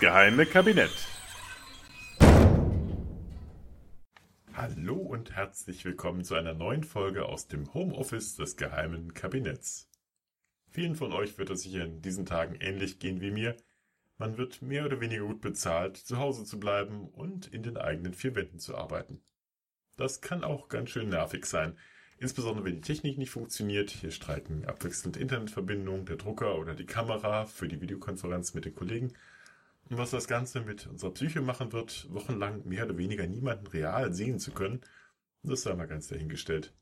geheime Kabinett. Hallo und herzlich willkommen zu einer neuen Folge aus dem Homeoffice des geheimen Kabinetts. Vielen von euch wird es sicher in diesen Tagen ähnlich gehen wie mir. Man wird mehr oder weniger gut bezahlt, zu Hause zu bleiben und in den eigenen vier Wänden zu arbeiten. Das kann auch ganz schön nervig sein, insbesondere wenn die Technik nicht funktioniert. Hier streiken abwechselnd Internetverbindungen, der Drucker oder die Kamera für die Videokonferenz mit den Kollegen. Und was das Ganze mit unserer Psyche machen wird, wochenlang mehr oder weniger niemanden real sehen zu können, das sei mal ganz dahingestellt.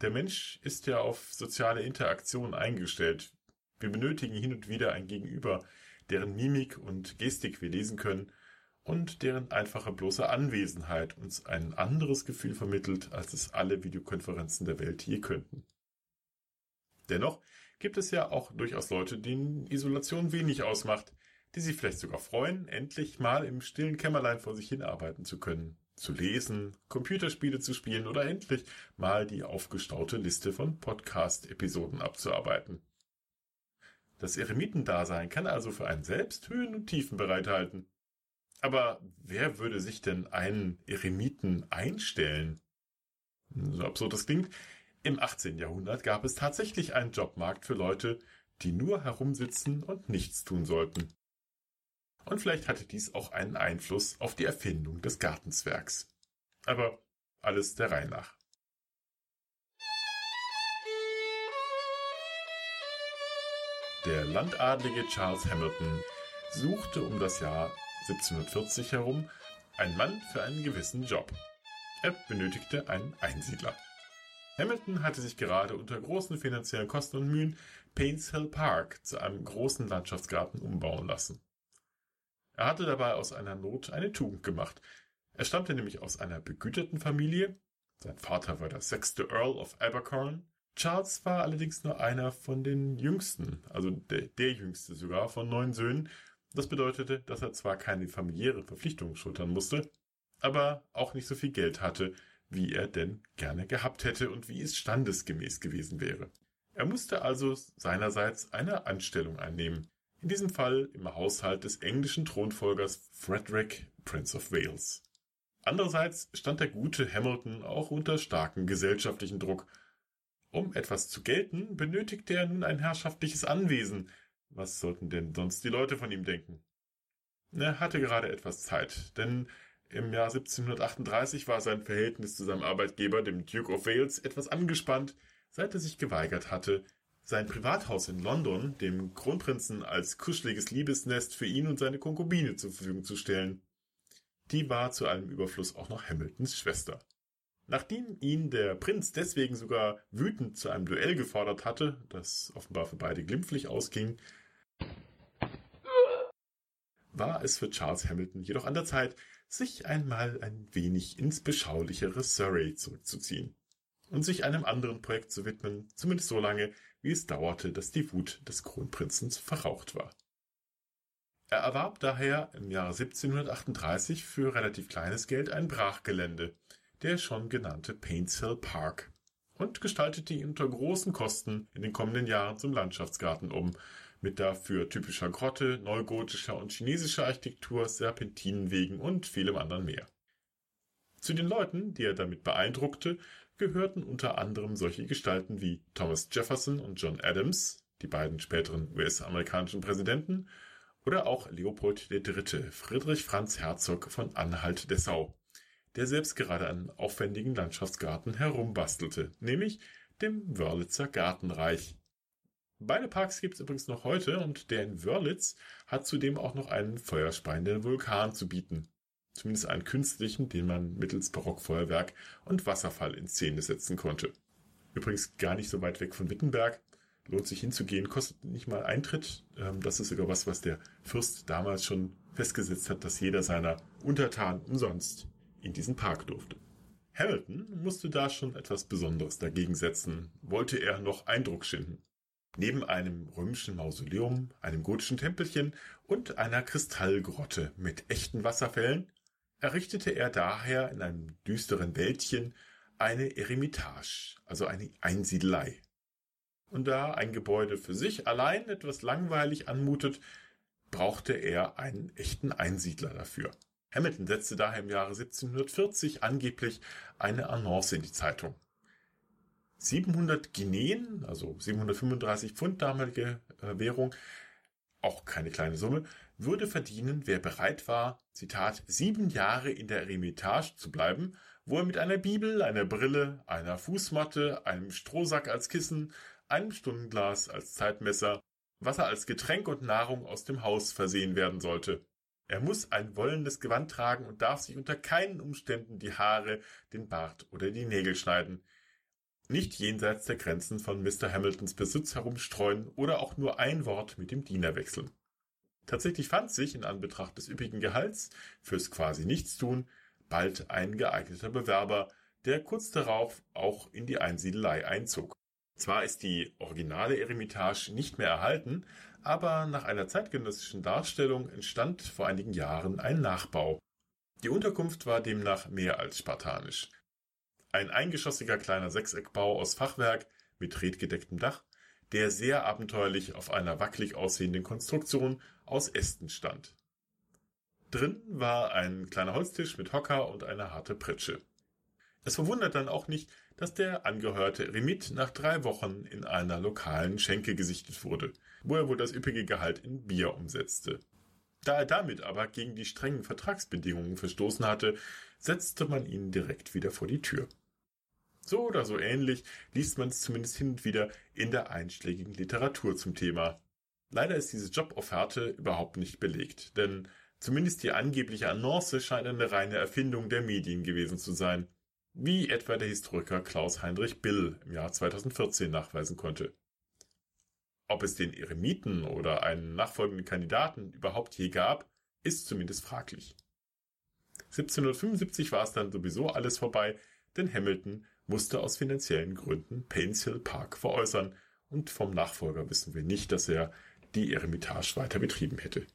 Der Mensch ist ja auf soziale Interaktion eingestellt. Wir benötigen hin und wieder ein Gegenüber, deren Mimik und Gestik wir lesen können und deren einfache bloße Anwesenheit uns ein anderes Gefühl vermittelt, als es alle Videokonferenzen der Welt je könnten. Dennoch gibt es ja auch durchaus Leute, denen Isolation wenig ausmacht, die sich vielleicht sogar freuen, endlich mal im stillen Kämmerlein vor sich hin arbeiten zu können, zu lesen, Computerspiele zu spielen oder endlich mal die aufgestaute Liste von Podcast-Episoden abzuarbeiten. Das Eremitendasein kann also für einen selbst Höhen und Tiefen bereithalten. Aber wer würde sich denn einen Eremiten einstellen? So absurd das klingt, im 18. Jahrhundert gab es tatsächlich einen Jobmarkt für Leute, die nur herumsitzen und nichts tun sollten. Und vielleicht hatte dies auch einen Einfluss auf die Erfindung des Gartenzwergs. Aber alles der Reihe nach. Der Landadlige Charles Hamilton suchte um das Jahr 1740 herum ein Mann für einen gewissen Job. Er benötigte einen Einsiedler. Hamilton hatte sich gerade unter großen finanziellen Kosten und Mühen Paynes Hill Park zu einem großen Landschaftsgarten umbauen lassen. Er hatte dabei aus einer Not eine Tugend gemacht. Er stammte nämlich aus einer begüterten Familie. Sein Vater war der sechste Earl of Abercorn. Charles war allerdings nur einer von den jüngsten, also der, der jüngste sogar von neun Söhnen das bedeutete, dass er zwar keine familiäre Verpflichtungen schultern musste, aber auch nicht so viel Geld hatte, wie er denn gerne gehabt hätte und wie es standesgemäß gewesen wäre. Er musste also seinerseits eine Anstellung einnehmen, in diesem Fall im Haushalt des englischen Thronfolgers Frederick, Prince of Wales. Andererseits stand der gute Hamilton auch unter starkem gesellschaftlichen Druck. Um etwas zu gelten, benötigte er nun ein herrschaftliches Anwesen, was sollten denn sonst die Leute von ihm denken? Er hatte gerade etwas Zeit, denn im Jahr 1738 war sein Verhältnis zu seinem Arbeitgeber, dem Duke of Wales, etwas angespannt, seit er sich geweigert hatte, sein Privathaus in London dem Kronprinzen als kuscheliges Liebesnest für ihn und seine Konkubine zur Verfügung zu stellen. Die war zu allem Überfluss auch noch Hamiltons Schwester. Nachdem ihn der Prinz deswegen sogar wütend zu einem Duell gefordert hatte, das offenbar für beide glimpflich ausging, war es für Charles Hamilton jedoch an der Zeit, sich einmal ein wenig ins beschaulichere Surrey zurückzuziehen und sich einem anderen Projekt zu widmen, zumindest so lange, wie es dauerte, dass die Wut des Kronprinzen verraucht war. Er erwarb daher im Jahre 1738 für relativ kleines Geld ein Brachgelände, der schon genannte Paintshill Park, und gestaltete ihn unter großen Kosten in den kommenden Jahren zum Landschaftsgarten um, mit dafür typischer Grotte, neugotischer und chinesischer Architektur, Serpentinenwegen und vielem anderen mehr. Zu den Leuten, die er damit beeindruckte, gehörten unter anderem solche Gestalten wie Thomas Jefferson und John Adams, die beiden späteren US-amerikanischen Präsidenten, oder auch Leopold III., Friedrich Franz Herzog von Anhalt-Dessau, der selbst gerade einen aufwendigen Landschaftsgarten herumbastelte, nämlich dem Wörlitzer Gartenreich, Beide Parks gibt es übrigens noch heute und der in Wörlitz hat zudem auch noch einen feuerspeienden Vulkan zu bieten. Zumindest einen künstlichen, den man mittels Barockfeuerwerk und Wasserfall in Szene setzen konnte. Übrigens gar nicht so weit weg von Wittenberg. Lohnt sich hinzugehen, kostet nicht mal Eintritt. Ähm, das ist sogar was, was der Fürst damals schon festgesetzt hat, dass jeder seiner Untertanen umsonst in diesen Park durfte. Hamilton musste da schon etwas Besonderes dagegen setzen, wollte er noch Eindruck schinden. Neben einem römischen Mausoleum, einem gotischen Tempelchen und einer Kristallgrotte mit echten Wasserfällen errichtete er daher in einem düsteren Wäldchen eine Eremitage, also eine Einsiedelei. Und da ein Gebäude für sich allein etwas langweilig anmutet, brauchte er einen echten Einsiedler dafür. Hamilton setzte daher im Jahre 1740 angeblich eine Annonce in die Zeitung. 700 Guineen, also 735 Pfund damalige äh, Währung, auch keine kleine Summe, würde verdienen, wer bereit war, Zitat, sieben Jahre in der Eremitage zu bleiben, wo er mit einer Bibel, einer Brille, einer Fußmatte, einem Strohsack als Kissen, einem Stundenglas als Zeitmesser, Wasser als Getränk und Nahrung aus dem Haus versehen werden sollte. Er muss ein wollendes Gewand tragen und darf sich unter keinen Umständen die Haare, den Bart oder die Nägel schneiden, nicht jenseits der Grenzen von Mr. Hamiltons Besitz herumstreuen oder auch nur ein Wort mit dem Diener wechseln. Tatsächlich fand sich in Anbetracht des üppigen Gehalts fürs quasi Nichtstun bald ein geeigneter Bewerber, der kurz darauf auch in die Einsiedelei einzog. Zwar ist die originale Eremitage nicht mehr erhalten, aber nach einer zeitgenössischen Darstellung entstand vor einigen Jahren ein Nachbau. Die Unterkunft war demnach mehr als spartanisch. Ein eingeschossiger kleiner Sechseckbau aus Fachwerk mit redgedecktem Dach, der sehr abenteuerlich auf einer wackelig aussehenden Konstruktion aus Ästen stand. Drin war ein kleiner Holztisch mit Hocker und eine harte Pritsche. Es verwundert dann auch nicht, dass der angehörte Remit nach drei Wochen in einer lokalen Schenke gesichtet wurde, wo er wohl das üppige Gehalt in Bier umsetzte. Da er damit aber gegen die strengen Vertragsbedingungen verstoßen hatte, setzte man ihn direkt wieder vor die Tür. So oder so ähnlich liest man es zumindest hin und wieder in der einschlägigen Literatur zum Thema. Leider ist diese Jobofferte überhaupt nicht belegt, denn zumindest die angebliche Annonce scheint eine reine Erfindung der Medien gewesen zu sein, wie etwa der Historiker Klaus Heinrich Bill im Jahr 2014 nachweisen konnte. Ob es den Eremiten oder einen nachfolgenden Kandidaten überhaupt je gab, ist zumindest fraglich. 1775 war es dann sowieso alles vorbei, denn Hamilton musste aus finanziellen Gründen Paynes Hill Park veräußern und vom Nachfolger wissen wir nicht, dass er die Eremitage weiter betrieben hätte.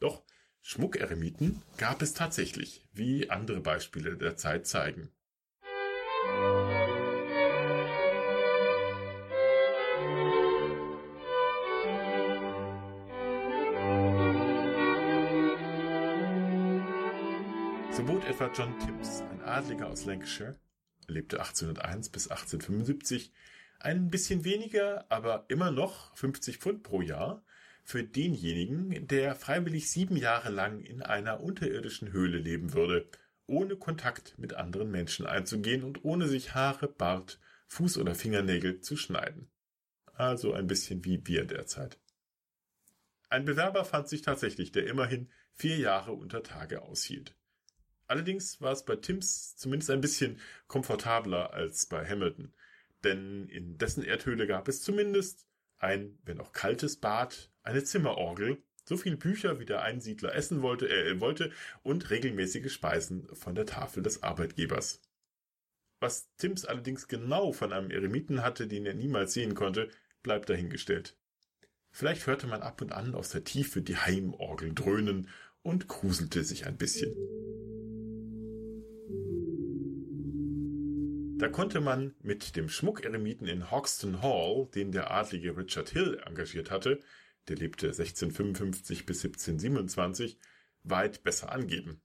Doch Schmuckeremiten gab es tatsächlich, wie andere Beispiele der Zeit zeigen. So bot etwa John Tibbs, ein Adliger aus Lancashire, lebte 1801 bis 1875, ein bisschen weniger, aber immer noch 50 Pfund pro Jahr für denjenigen, der freiwillig sieben Jahre lang in einer unterirdischen Höhle leben würde, ohne Kontakt mit anderen Menschen einzugehen und ohne sich Haare, Bart, Fuß oder Fingernägel zu schneiden. Also ein bisschen wie wir derzeit. Ein Bewerber fand sich tatsächlich, der immerhin vier Jahre unter Tage aushielt. Allerdings war es bei Tims zumindest ein bisschen komfortabler als bei Hamilton, denn in dessen Erdhöhle gab es zumindest ein, wenn auch kaltes Bad, eine Zimmerorgel, so viel Bücher wie der Einsiedler essen wollte, äh, wollte und regelmäßige Speisen von der Tafel des Arbeitgebers. Was Tims allerdings genau von einem Eremiten hatte, den er niemals sehen konnte, bleibt dahingestellt. Vielleicht hörte man ab und an aus der Tiefe die Heimorgel dröhnen und gruselte sich ein bisschen. Da konnte man mit dem Schmuckeremiten in Hoxton Hall, den der adlige Richard Hill engagiert hatte, der lebte 1655 bis 1727, weit besser angeben.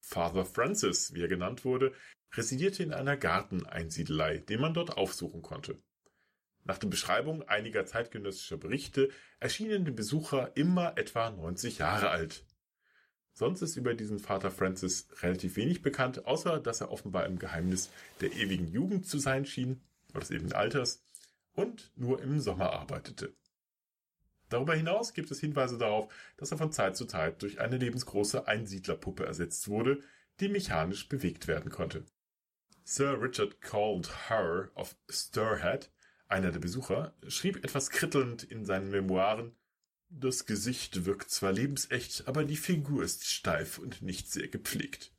Father Francis, wie er genannt wurde, residierte in einer Garteneinsiedelei, den man dort aufsuchen konnte. Nach den Beschreibungen einiger zeitgenössischer Berichte erschienen dem Besucher immer etwa 90 Jahre alt. Sonst ist über diesen Vater Francis relativ wenig bekannt, außer dass er offenbar im Geheimnis der ewigen Jugend zu sein schien, oder des ewigen Alters, und nur im Sommer arbeitete. Darüber hinaus gibt es Hinweise darauf, dass er von Zeit zu Zeit durch eine lebensgroße Einsiedlerpuppe ersetzt wurde, die mechanisch bewegt werden konnte. Sir Richard Called Her of Stirhead, einer der Besucher, schrieb etwas krittelnd in seinen Memoiren, das Gesicht wirkt zwar lebensecht, aber die Figur ist steif und nicht sehr gepflegt.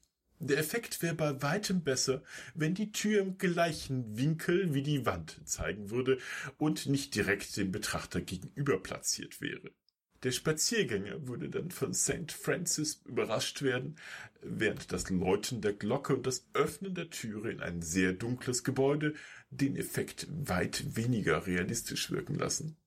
Der Effekt wäre bei weitem besser, wenn die Tür im gleichen Winkel wie die Wand zeigen würde und nicht direkt dem Betrachter gegenüber platziert wäre. Der Spaziergänger würde dann von St. Francis überrascht werden, während das Läuten der Glocke und das Öffnen der Türe in ein sehr dunkles Gebäude den Effekt weit weniger realistisch wirken lassen.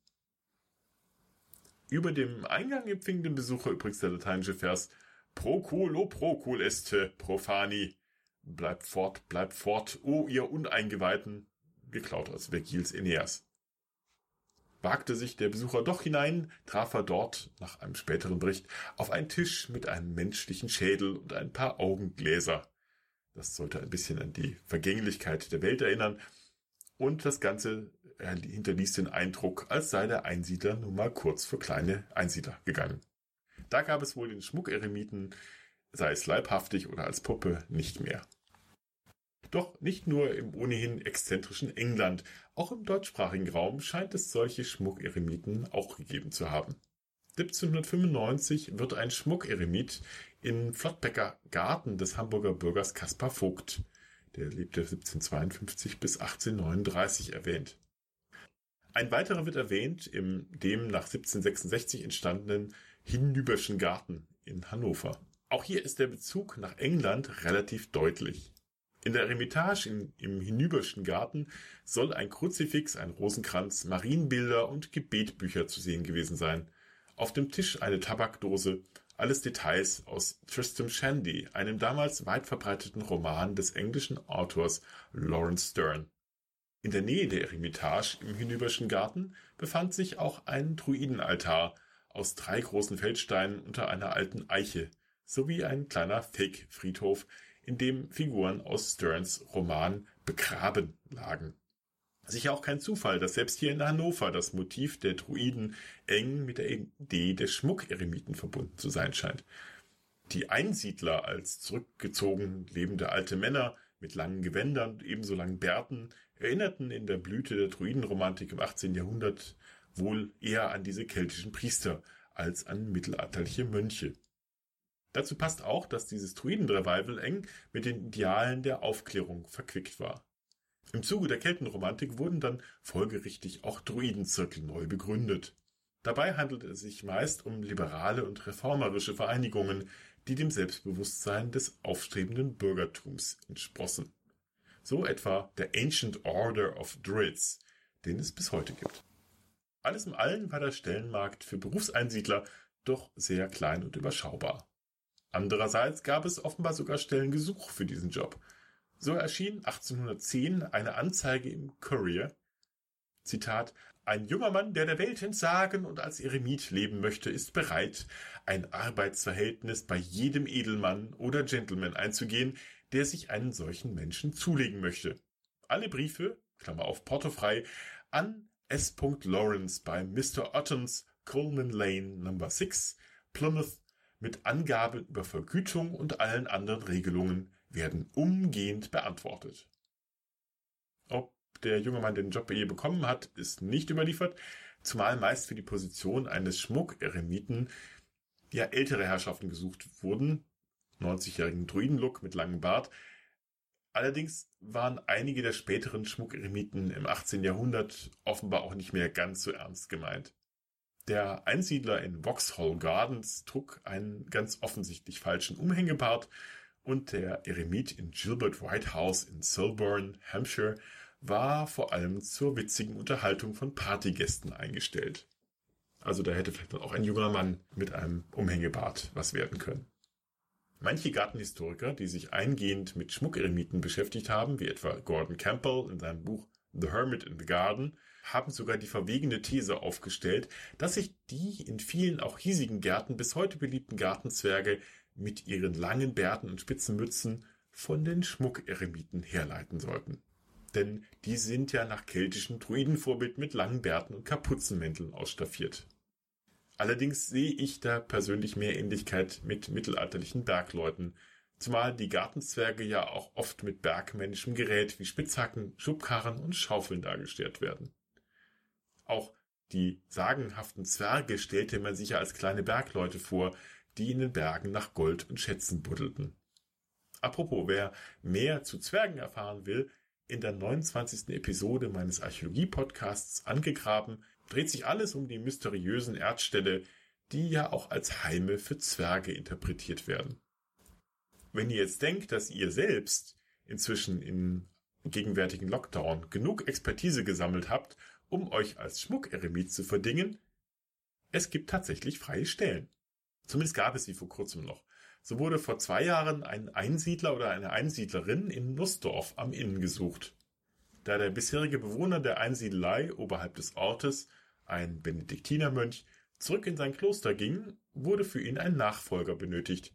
Über dem Eingang empfing den Besucher übrigens der lateinische Vers Proculo procul este profani. Bleibt fort, bleibt fort, o ihr Uneingeweihten, geklaut aus Vergils Aeneas. Wagte sich der Besucher doch hinein, traf er dort, nach einem späteren Bericht, auf einen Tisch mit einem menschlichen Schädel und ein paar Augengläser. Das sollte ein bisschen an die Vergänglichkeit der Welt erinnern. Und das Ganze hinterließ den Eindruck, als sei der Einsiedler nun mal kurz für kleine Einsiedler gegangen. Da gab es wohl den Schmuckeremiten, sei es leibhaftig oder als Puppe, nicht mehr. Doch nicht nur im ohnehin exzentrischen England, auch im deutschsprachigen Raum scheint es solche Schmuckeremiten auch gegeben zu haben. 1795 wird ein Schmuckeremit in Flottbecker Garten des Hamburger Bürgers Caspar Vogt, der lebte 1752 bis 1839 erwähnt. Ein weiterer wird erwähnt im dem nach 1766 entstandenen Hinüberschen Garten in Hannover. Auch hier ist der Bezug nach England relativ deutlich. In der Eremitage in, im Hinüberschen Garten soll ein Kruzifix, ein Rosenkranz, Marienbilder und Gebetbücher zu sehen gewesen sein. Auf dem Tisch eine Tabakdose, alles Details aus Tristram Shandy, einem damals weit verbreiteten Roman des englischen Autors Lawrence Stern. In der Nähe der Eremitage im Hinüberschen Garten befand sich auch ein Druidenaltar aus drei großen Feldsteinen unter einer alten Eiche sowie ein kleiner Fake-Friedhof, in dem Figuren aus Stearns Roman begraben lagen. Sicher auch kein Zufall, dass selbst hier in Hannover das Motiv der Druiden eng mit der Idee des Schmuckeremiten verbunden zu sein scheint. Die Einsiedler als zurückgezogen lebende alte Männer mit langen Gewändern und ebenso langen Bärten erinnerten in der Blüte der Druidenromantik im 18. Jahrhundert wohl eher an diese keltischen Priester als an mittelalterliche Mönche. Dazu passt auch, dass dieses Druiden-Revival eng mit den Idealen der Aufklärung verquickt war. Im Zuge der Keltenromantik wurden dann folgerichtig auch Druidenzirkel neu begründet. Dabei handelte es sich meist um liberale und reformerische Vereinigungen, die dem Selbstbewusstsein des aufstrebenden Bürgertums entsprossen. So etwa der Ancient Order of Druids, den es bis heute gibt. Alles in allem war der Stellenmarkt für Berufseinsiedler doch sehr klein und überschaubar. Andererseits gab es offenbar sogar Stellengesuch für diesen Job. So erschien 1810 eine Anzeige im Courier. Zitat, ein junger Mann, der der Welt entsagen und als Eremit leben möchte, ist bereit, ein Arbeitsverhältnis bei jedem Edelmann oder Gentleman einzugehen, der sich einen solchen Menschen zulegen möchte. Alle Briefe, Klammer auf portofrei, an S. Lawrence bei Mr. Ottens, Coleman Lane, Number 6, Plymouth, mit Angabe über Vergütung und allen anderen Regelungen werden umgehend beantwortet. Ob der junge Mann den Job je bekommen hat, ist nicht überliefert, zumal meist für die Position eines Schmuckeremiten ja ältere Herrschaften gesucht wurden, 90-jährigen Druidenlook mit langem Bart. Allerdings waren einige der späteren Schmuckeremiten im 18. Jahrhundert offenbar auch nicht mehr ganz so ernst gemeint. Der Einsiedler in Vauxhall Gardens trug einen ganz offensichtlich falschen Umhängebart und der Eremit in Gilbert White House in Selborne, Hampshire, war vor allem zur witzigen Unterhaltung von Partygästen eingestellt. Also da hätte vielleicht auch ein junger Mann mit einem Umhängebart was werden können. Manche Gartenhistoriker, die sich eingehend mit Schmuckeremiten beschäftigt haben, wie etwa Gordon Campbell in seinem Buch The Hermit in the Garden, haben sogar die verwegene These aufgestellt, dass sich die in vielen auch hiesigen Gärten bis heute beliebten Gartenzwerge mit ihren langen Bärten und spitzen Mützen von den Schmuckeremiten herleiten sollten. Denn die sind ja nach keltischem Druidenvorbild mit langen Bärten und Kapuzenmänteln ausstaffiert. Allerdings sehe ich da persönlich mehr Ähnlichkeit mit mittelalterlichen Bergleuten, zumal die Gartenzwerge ja auch oft mit bergmännischem Gerät wie Spitzhacken, Schubkarren und Schaufeln dargestellt werden. Auch die sagenhaften Zwerge stellte man sich ja als kleine Bergleute vor, die in den Bergen nach Gold und Schätzen buddelten. Apropos, wer mehr zu Zwergen erfahren will, in der 29. Episode meines Archäologie-Podcasts angegraben, dreht sich alles um die mysteriösen Erdställe, die ja auch als Heime für Zwerge interpretiert werden. Wenn ihr jetzt denkt, dass ihr selbst inzwischen im gegenwärtigen Lockdown genug Expertise gesammelt habt, um euch als Schmuckeremit zu verdingen, Es gibt tatsächlich freie Stellen. Zumindest gab es sie vor kurzem noch. So wurde vor zwei Jahren ein Einsiedler oder eine Einsiedlerin in Nussdorf am Inn gesucht. Da der bisherige Bewohner der Einsiedelei oberhalb des Ortes, ein Benediktinermönch, zurück in sein Kloster ging, wurde für ihn ein Nachfolger benötigt,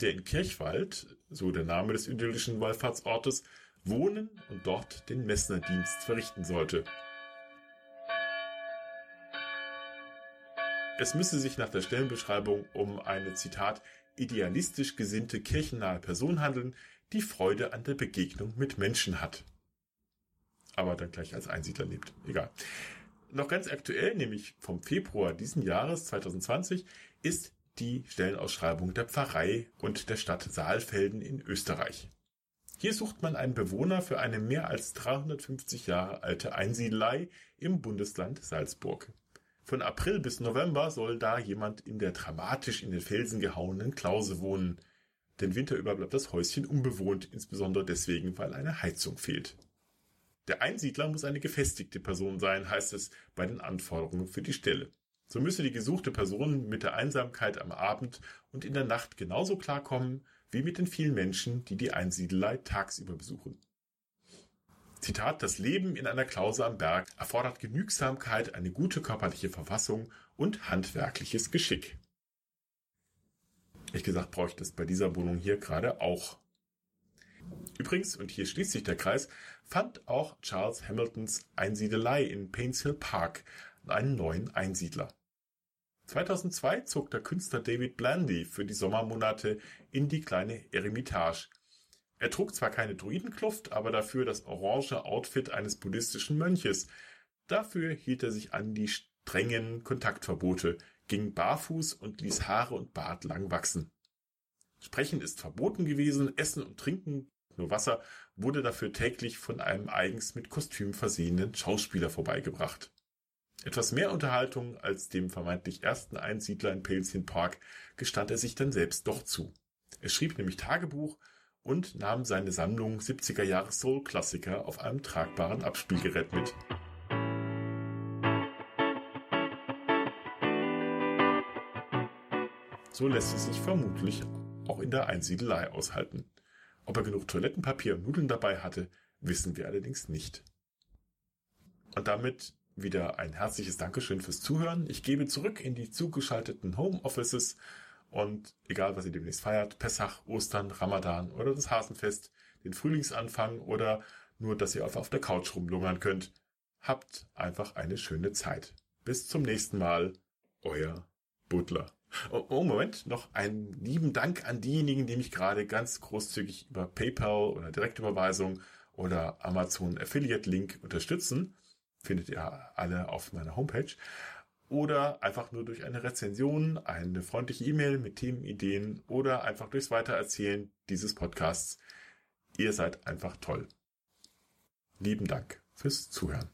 der in Kirchwald, so der Name des idyllischen Wallfahrtsortes, wohnen und dort den Messnerdienst verrichten sollte. Es müsse sich nach der Stellenbeschreibung um eine Zitat idealistisch gesinnte kirchennahe Person handeln, die Freude an der Begegnung mit Menschen hat. Aber dann gleich als Einsiedler lebt. Egal. Noch ganz aktuell, nämlich vom Februar diesen Jahres 2020, ist die Stellenausschreibung der Pfarrei und der Stadt Saalfelden in Österreich. Hier sucht man einen Bewohner für eine mehr als 350 Jahre alte Einsiedelei im Bundesland Salzburg. Von April bis November soll da jemand in der dramatisch in den Felsen gehauenen Klause wohnen. Den Winter über bleibt das Häuschen unbewohnt, insbesondere deswegen, weil eine Heizung fehlt. Der Einsiedler muss eine gefestigte Person sein, heißt es bei den Anforderungen für die Stelle. So müsse die gesuchte Person mit der Einsamkeit am Abend und in der Nacht genauso klarkommen wie mit den vielen Menschen, die die Einsiedelei tagsüber besuchen. Zitat, das Leben in einer Klause am Berg erfordert Genügsamkeit, eine gute körperliche Verfassung und handwerkliches Geschick. Ich gesagt, bräuchte es bei dieser Wohnung hier gerade auch. Übrigens, und hier schließt sich der Kreis, fand auch Charles Hamiltons Einsiedelei in Painshill Park einen neuen Einsiedler. 2002 zog der Künstler David Blandy für die Sommermonate in die kleine Eremitage, er trug zwar keine Druidenkluft, aber dafür das orange Outfit eines buddhistischen Mönches. Dafür hielt er sich an die strengen Kontaktverbote, ging barfuß und ließ Haare und Bart lang wachsen. Sprechen ist verboten gewesen, Essen und Trinken, nur Wasser, wurde dafür täglich von einem eigens mit Kostüm versehenen Schauspieler vorbeigebracht. Etwas mehr Unterhaltung als dem vermeintlich ersten Einsiedler in Palestine Park gestand er sich dann selbst doch zu. Er schrieb nämlich Tagebuch und nahm seine Sammlung 70er Jahre Soul-Klassiker auf einem tragbaren Abspielgerät mit. So lässt es sich vermutlich auch in der Einsiedelei aushalten. Ob er genug Toilettenpapier und Nudeln dabei hatte, wissen wir allerdings nicht. Und damit wieder ein herzliches Dankeschön fürs Zuhören. Ich gebe zurück in die zugeschalteten Homeoffices und egal, was ihr demnächst feiert, Pessach, Ostern, Ramadan oder das Hasenfest, den Frühlingsanfang oder nur, dass ihr auf der Couch rumlungern könnt, habt einfach eine schöne Zeit. Bis zum nächsten Mal. Euer Butler. Oh, oh, Moment, noch einen lieben Dank an diejenigen, die mich gerade ganz großzügig über PayPal oder Direktüberweisung oder Amazon Affiliate Link unterstützen. Findet ihr alle auf meiner Homepage oder einfach nur durch eine Rezension, eine freundliche E-Mail mit Themenideen oder einfach durchs Weitererzählen dieses Podcasts. Ihr seid einfach toll. Lieben Dank fürs Zuhören.